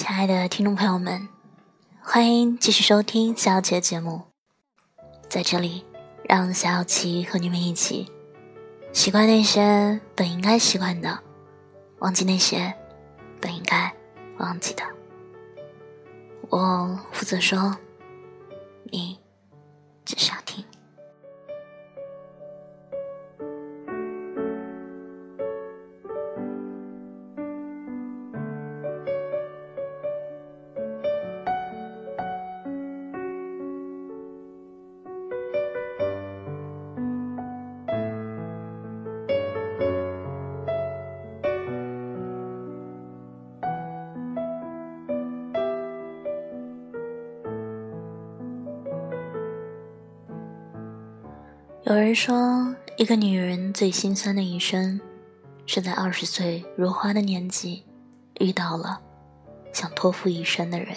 亲爱的听众朋友们，欢迎继续收听小小的节目。在这里，让小小琪和你们一起习惯那些本应该习惯的，忘记那些本应该忘记的。我负责说，你有人说，一个女人最心酸的一生，是在二十岁如花的年纪，遇到了想托付一生的人。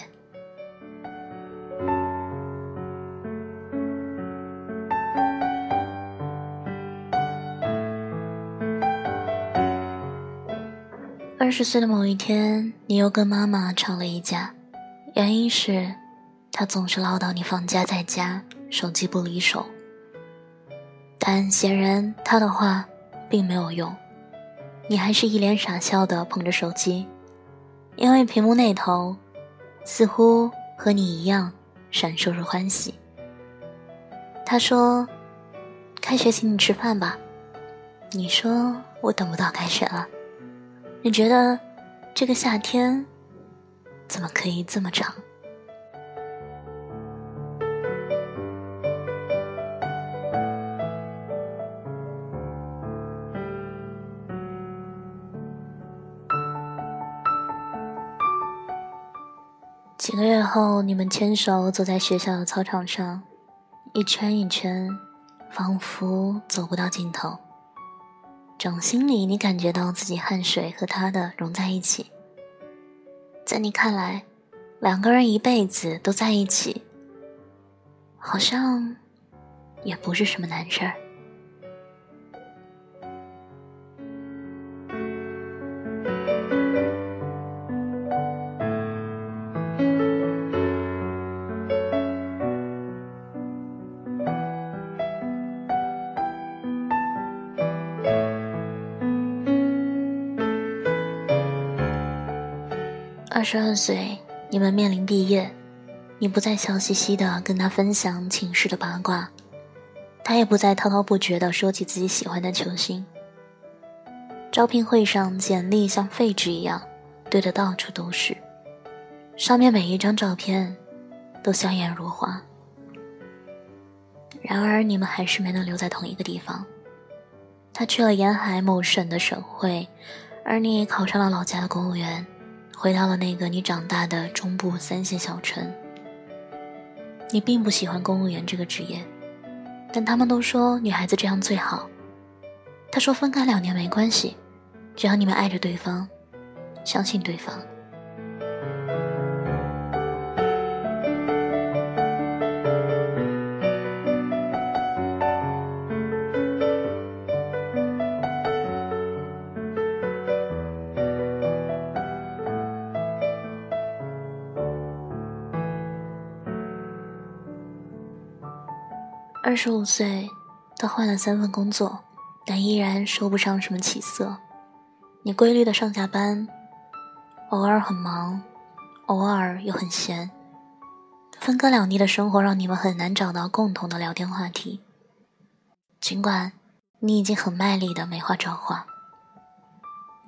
二十岁的某一天，你又跟妈妈吵了一架，原因是，她总是唠叨你放假在家，手机不离手。但显然他的话并没有用，你还是一脸傻笑的捧着手机，因为屏幕那头似乎和你一样闪烁着欢喜。他说：“开学请你吃饭吧。”你说：“我等不到开学了。”你觉得这个夏天怎么可以这么长？几个月后，你们牵手走在学校的操场上，一圈一圈，仿佛走不到尽头。掌心里，你感觉到自己汗水和他的融在一起。在你看来，两个人一辈子都在一起，好像也不是什么难事儿。二十二岁，你们面临毕业，你不再笑嘻嘻的跟他分享寝室的八卦，他也不再滔滔不绝的说起自己喜欢的球星。招聘会上，简历像废纸一样堆得到处都是，上面每一张照片都笑颜如花。然而，你们还是没能留在同一个地方。他去了沿海某省的省会，而你考上了老家的公务员。回到了那个你长大的中部三线小城。你并不喜欢公务员这个职业，但他们都说女孩子这样最好。他说分开两年没关系，只要你们爱着对方，相信对方。二十五岁，他换了三份工作，但依然说不上什么起色。你规律的上下班，偶尔很忙，偶尔又很闲。分隔两地的生活让你们很难找到共同的聊天话题。尽管你已经很卖力的没话找话。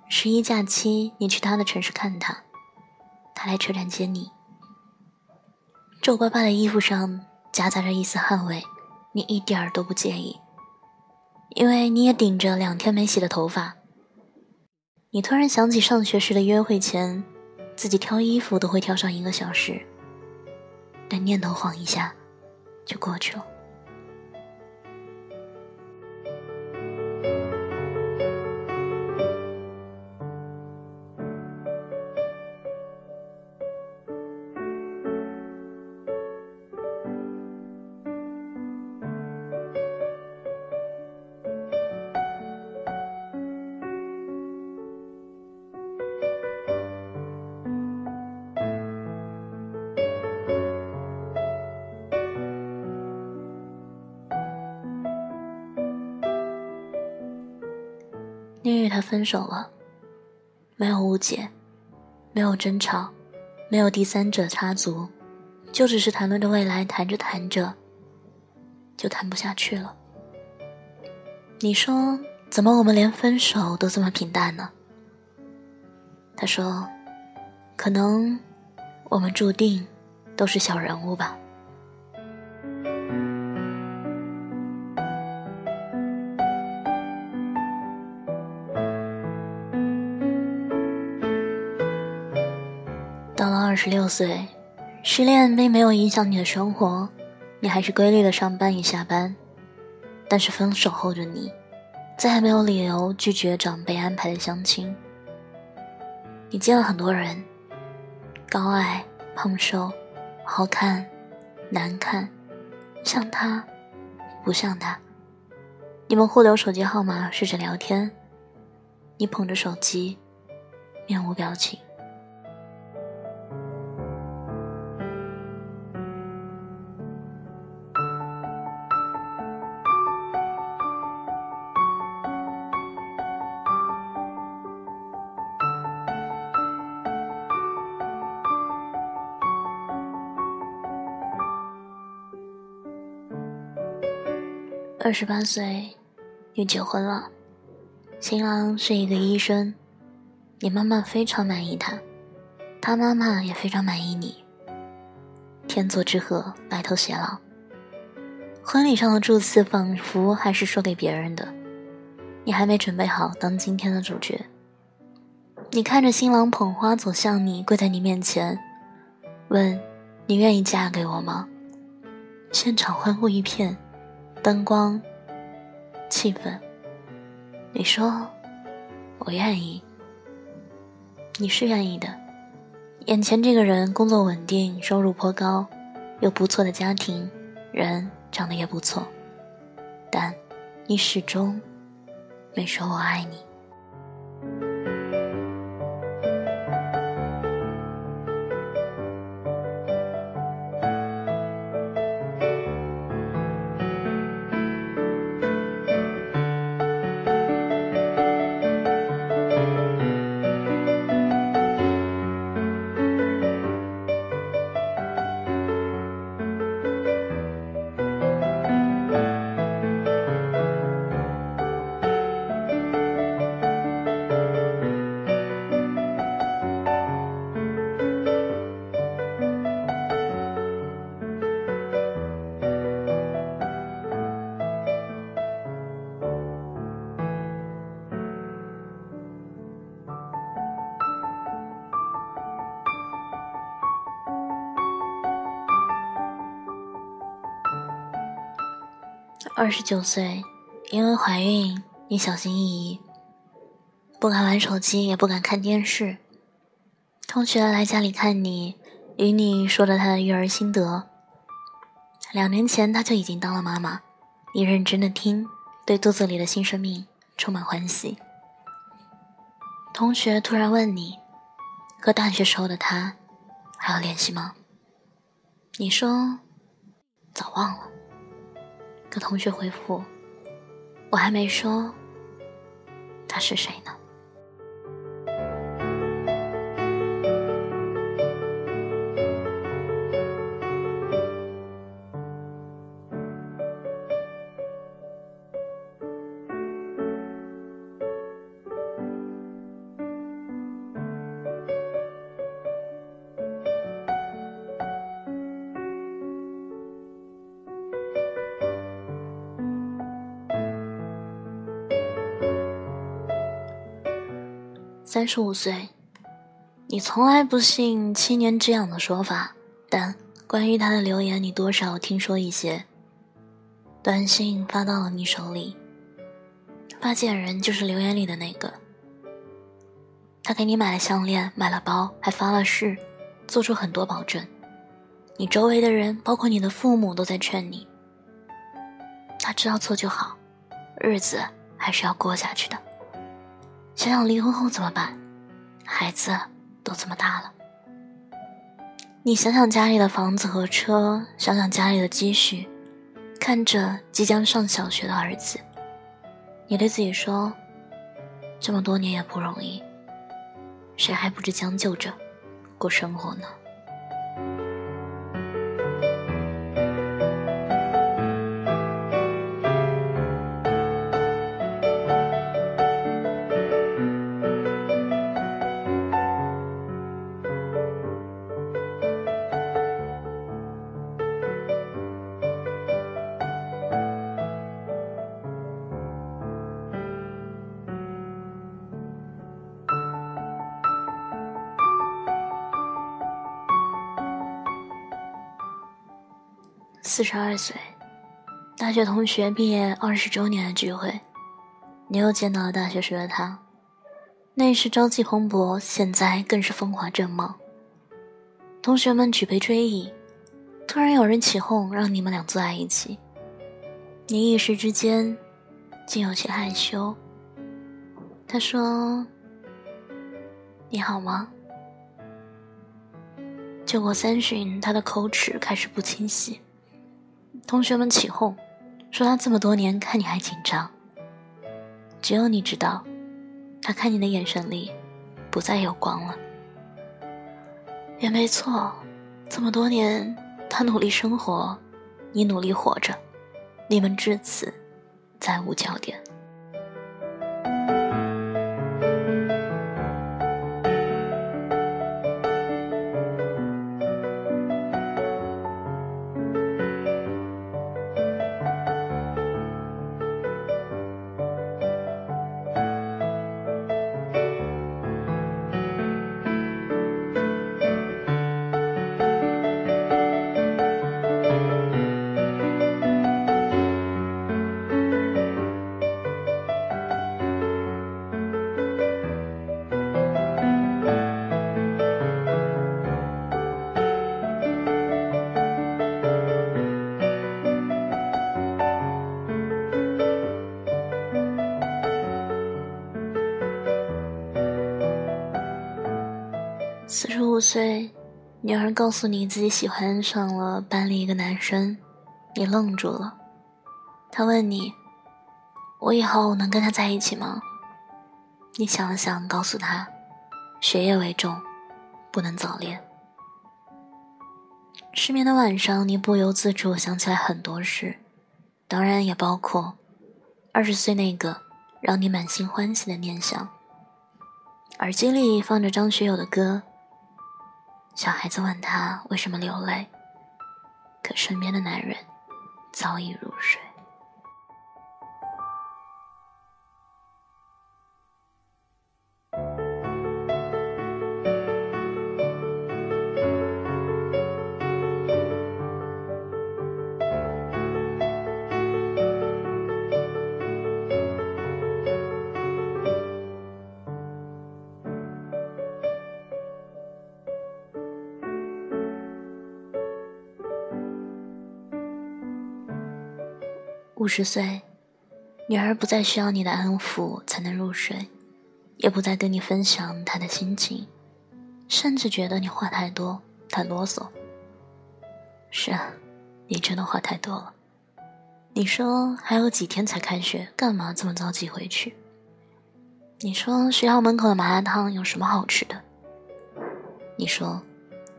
十一假期，你去他的城市看他，他来车站接你。皱巴巴的衣服上夹杂着一丝汗味。你一点儿都不介意，因为你也顶着两天没洗的头发。你突然想起上学时的约会前，自己挑衣服都会挑上一个小时，但念头晃一下，就过去了。他分手了，没有误解，没有争吵，没有第三者插足，就只是谈论着未来，谈着谈着，就谈不下去了。你说怎么我们连分手都这么平淡呢？他说，可能我们注定都是小人物吧。二十六岁，失恋并没有影响你的生活，你还是规律的上班与下班。但是分手后的你，再也没有理由拒绝长辈安排的相亲。你见了很多人，高矮、胖瘦、好看、难看，像他，不像他。你们互留手机号码，试着聊天。你捧着手机，面无表情。二十八岁，你结婚了，新郎是一个医生，你妈妈非常满意他，他妈妈也非常满意你。天作之合，白头偕老。婚礼上的祝词仿佛还是说给别人的，你还没准备好当今天的主角。你看着新郎捧花走向你，跪在你面前，问：“你愿意嫁给我吗？”现场欢呼一片。灯光，气氛。你说，我愿意。你是愿意的。眼前这个人工作稳定，收入颇高，有不错的家庭，人长得也不错，但你始终没说我爱你。二十九岁，因为怀孕，你小心翼翼，不敢玩手机，也不敢看电视。同学来家里看你，与你说着他的育儿心得。两年前他就已经当了妈妈，你认真的听，对肚子里的新生命充满欢喜。同学突然问你，和大学时候的他还有联系吗？你说，早忘了。同学回复：“我还没说，他是谁呢？”三十五岁，你从来不信七年之痒的说法，但关于他的留言，你多少听说一些。短信发到了你手里，发件人就是留言里的那个。他给你买了项链，买了包，还发了誓，做出很多保证。你周围的人，包括你的父母，都在劝你。他知道错就好，日子还是要过下去的。想想离婚后怎么办？孩子都这么大了，你想想家里的房子和车，想想家里的积蓄，看着即将上小学的儿子，你对自己说：“这么多年也不容易，谁还不知将就着过生活呢？四十二岁，大学同学毕业二十周年的聚会，你又见到了大学时的他。那时朝气蓬勃，现在更是风华正茂。同学们举杯追忆，突然有人起哄让你们俩坐在一起，你一时之间竟有些害羞。他说：“你好吗？”酒过三巡，他的口齿开始不清晰。同学们起哄，说他这么多年看你还紧张。只有你知道，他看你的眼神里不再有光了。也没错，这么多年他努力生活，你努力活着，你们至此再无焦点。五岁，女儿告诉你自己喜欢上了班里一个男生，你愣住了。他问你：“我以后能跟他在一起吗？”你想了想，告诉他：“学业为重，不能早恋。”失眠的晚上，你不由自主想起来很多事，当然也包括二十岁那个让你满心欢喜的念想。耳机里放着张学友的歌。小孩子问他为什么流泪，可身边的男人早已入睡。五十岁，女儿不再需要你的安抚才能入睡，也不再跟你分享她的心情，甚至觉得你话太多、太啰嗦。是啊，你真的话太多了。你说还有几天才开学，干嘛这么着急回去？你说学校门口的麻辣烫有什么好吃的？你说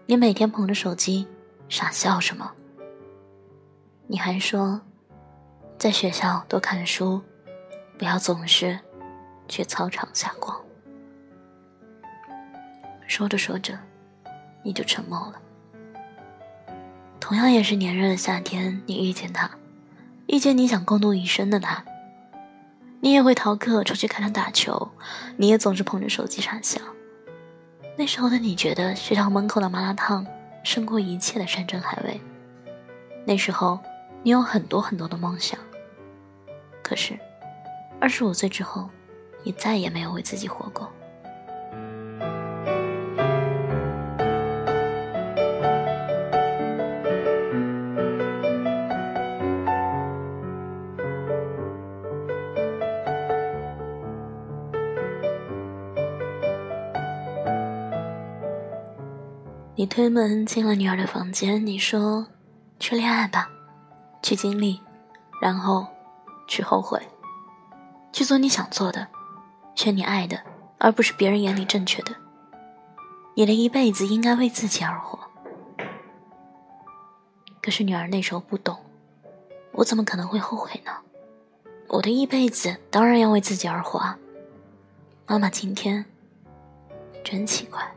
你每天捧着手机傻笑什么？你还说。在学校多看书，不要总是去操场瞎逛。说着说着，你就沉默了。同样也是炎热的夏天，你遇见他，遇见你想共度一生的他，你也会逃课出去看他打球，你也总是捧着手机傻笑。那时候的你觉得学校门口的麻辣烫胜过一切的山珍海味。那时候。你有很多很多的梦想，可是，二十五岁之后，你再也没有为自己活过。你推门进了女儿的房间，你说：“去恋爱吧。”去经历，然后去后悔，去做你想做的，选你爱的，而不是别人眼里正确的。你的一辈子应该为自己而活。可是女儿那时候不懂，我怎么可能会后悔呢？我的一辈子当然要为自己而活啊！妈妈今天真奇怪。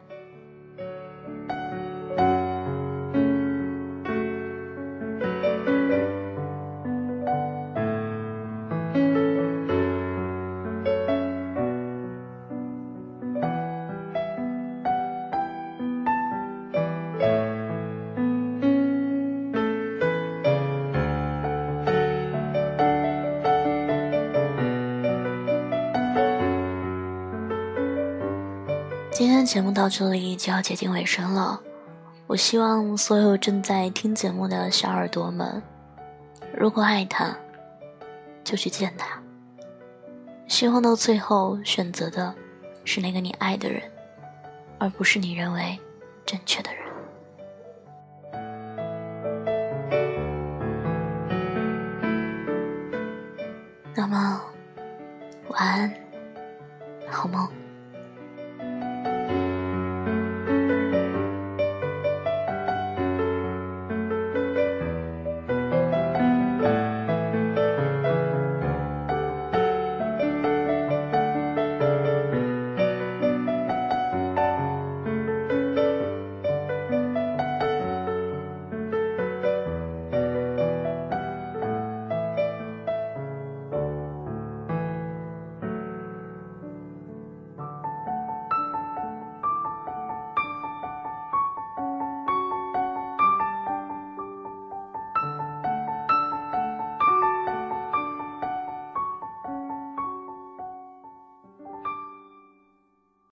节目到这里就要接近尾声了，我希望所有正在听节目的小耳朵们，如果爱他，就去见他。希望到最后选择的是那个你爱的人，而不是你认为正确的人。